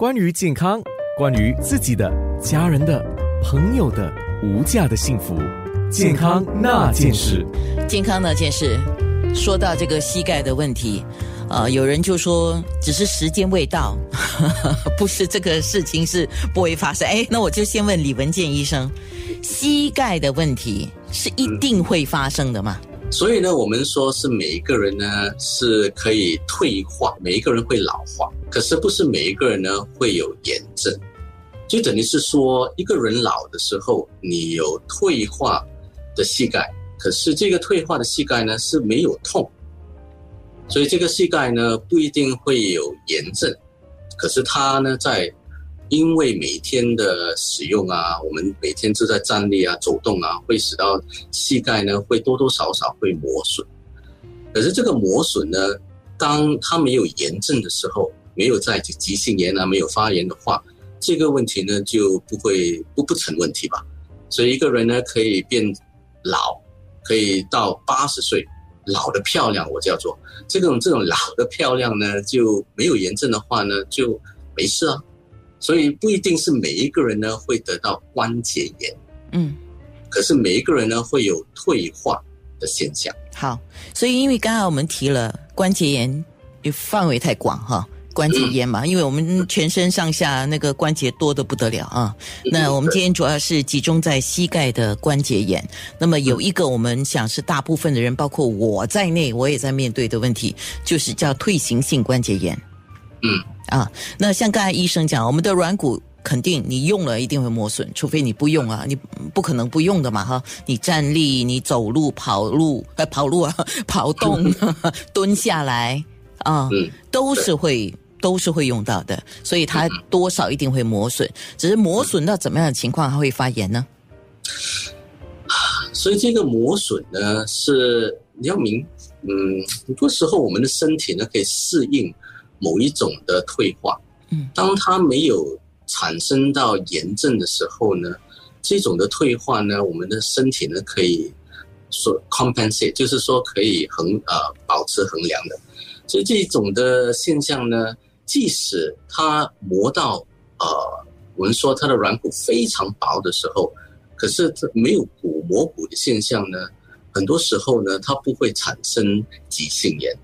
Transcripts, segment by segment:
关于健康，关于自己的、家人的、朋友的无价的幸福，健康那件事。健康那件事，说到这个膝盖的问题，呃，有人就说只是时间未到，不是这个事情是不会发生。哎，那我就先问李文健医生，膝盖的问题是一定会发生的吗？所以呢，我们说是每一个人呢是可以退化，每一个人会老化，可是不是每一个人呢会有炎症，就等于是说一个人老的时候，你有退化的膝盖，可是这个退化的膝盖呢是没有痛，所以这个膝盖呢不一定会有炎症，可是它呢在。因为每天的使用啊，我们每天都在站立啊、走动啊，会使到膝盖呢会多多少少会磨损。可是这个磨损呢，当它没有炎症的时候，没有在急性炎啊、没有发炎的话，这个问题呢就不会不不成问题吧。所以一个人呢可以变老，可以到八十岁老的漂亮，我叫做这种这种老的漂亮呢，就没有炎症的话呢就没事啊。所以不一定是每一个人呢会得到关节炎，嗯，可是每一个人呢会有退化的现象。好，所以因为刚刚我们提了关节炎，范围太广哈，关节炎嘛，因为我们全身上下那个关节多的不得了啊。那我们今天主要是集中在膝盖的关节炎。那么有一个我们想是大部分的人，包括我在内，我也在面对的问题，就是叫退行性关节炎。嗯。啊，那像刚才医生讲，我们的软骨肯定你用了一定会磨损，除非你不用啊，你不可能不用的嘛哈。你站立、你走路、跑路、呃跑路啊、跑动、蹲下来啊，都是会都是会用到的，所以它多少一定会磨损，只是磨损到怎么样的情况它会发炎呢？所以这个磨损呢，是你要明，嗯，很多时候我们的身体呢可以适应。某一种的退化，嗯，当它没有产生到炎症的时候呢，这种的退化呢，我们的身体呢可以说 compensate，就是说可以衡呃保持衡量的。所以这种的现象呢，即使它磨到呃，我们说它的软骨非常薄的时候，可是它没有骨磨骨的现象呢，很多时候呢，它不会产生急性炎。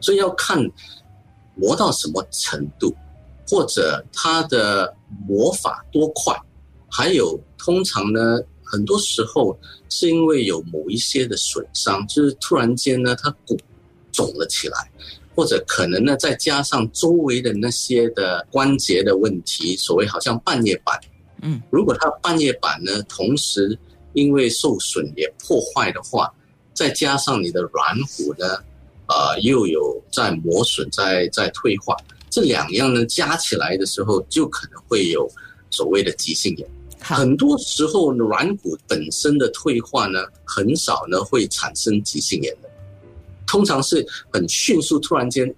所以要看。磨到什么程度，或者他的魔法多快，还有通常呢，很多时候是因为有某一些的损伤，就是突然间呢，他骨肿了起来，或者可能呢，再加上周围的那些的关节的问题，所谓好像半月板，嗯，如果它半月板呢，同时因为受损也破坏的话，再加上你的软骨呢。呃，又有在磨损，在在退化，这两样呢加起来的时候，就可能会有所谓的急性炎。很多时候，软骨本身的退化呢，很少呢会产生急性炎的，通常是很迅速，突然间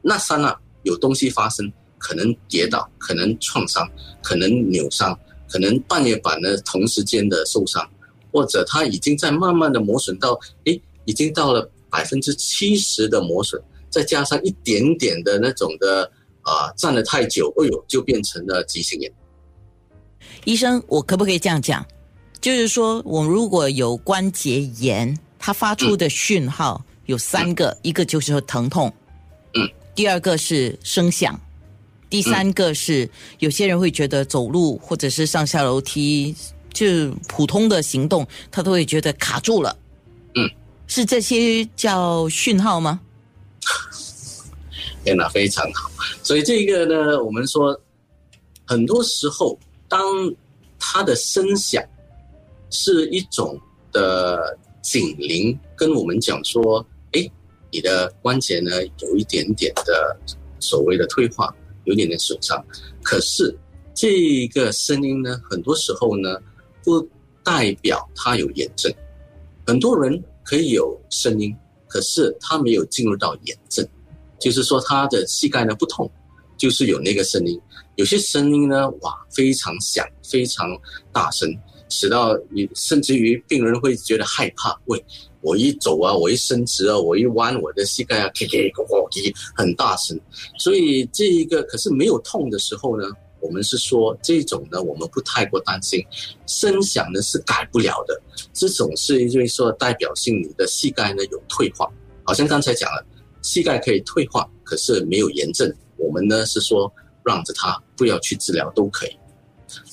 那刹那有东西发生，可能跌倒，可能创伤，可能扭伤，可能半月板呢同时间的受伤，或者它已经在慢慢的磨损到，诶，已经到了。百分之七十的磨损，再加上一点点的那种的啊，站了太久，哎呦，就变成了急性炎。医生，我可不可以这样讲？就是说，我如果有关节炎，它发出的讯号有三个，一个就是疼痛，嗯，第二个是声响，第三个是有些人会觉得走路或者是上下楼梯，就普通的行动，他都会觉得卡住了，嗯。是这些叫讯号吗？天哪，非常好。所以这个呢，我们说，很多时候，当它的声响是一种的警铃，跟我们讲说，哎，你的关节呢有一点点的所谓的退化，有点点损伤。可是这个声音呢，很多时候呢，不代表它有炎症。很多人。可以有声音，可是它没有进入到炎症，就是说他的膝盖呢不痛，就是有那个声音。有些声音呢，哇，非常响，非常大声，使到你甚至于病人会觉得害怕。喂，我一走啊，我一伸直啊，我一弯，我的膝盖啊，叽叽咕咕叽很大声。所以这一个可是没有痛的时候呢，我们是说这种呢，我们不太过担心。声响呢是改不了的，这种是因为说代表性你的膝盖呢有退化，好像刚才讲了，膝盖可以退化，可是没有炎症。我们呢是说让着他不要去治疗都可以。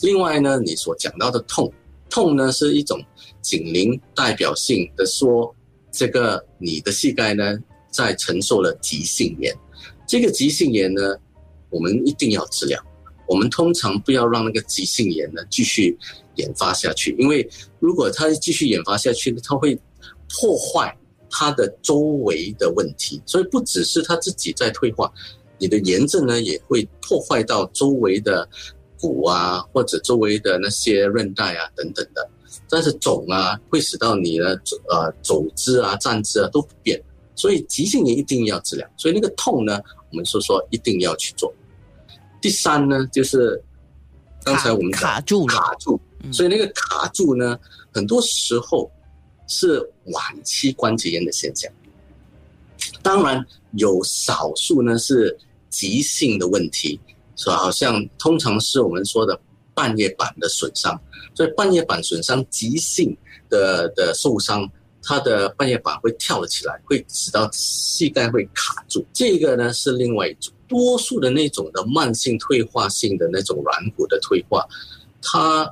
另外呢，你所讲到的痛，痛呢是一种警铃代表性的说，这个你的膝盖呢在承受了急性炎。这个急性炎呢，我们一定要治疗。我们通常不要让那个急性炎呢继续研发下去，因为如果它继续研发下去，它会破坏它的周围的问题。所以不只是它自己在退化，你的炎症呢也会破坏到周围的。骨啊，或者周围的那些韧带啊，等等的，但是肿啊，会使到你的呃走姿啊、站姿啊都不变，所以急性炎一定要治疗。所以那个痛呢，我们说说一定要去做。第三呢，就是刚才我们卡住了，卡住，所以那个卡住呢，很多时候是晚期关节炎的现象。当然有少数呢是急性的问题。是吧？好像通常是我们说的半月板的损伤，所以半月板损伤急性的的受伤，它的半月板会跳了起来，会使到膝盖会卡住。这个呢是另外一种，多数的那种的慢性退化性的那种软骨的退化，它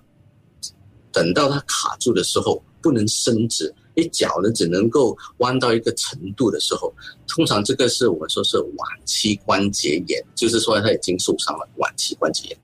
等到它卡住的时候不能伸直。你脚呢，只能够弯到一个程度的时候，通常这个是我们说是晚期关节炎，就是说它已经受伤了，晚期关节炎。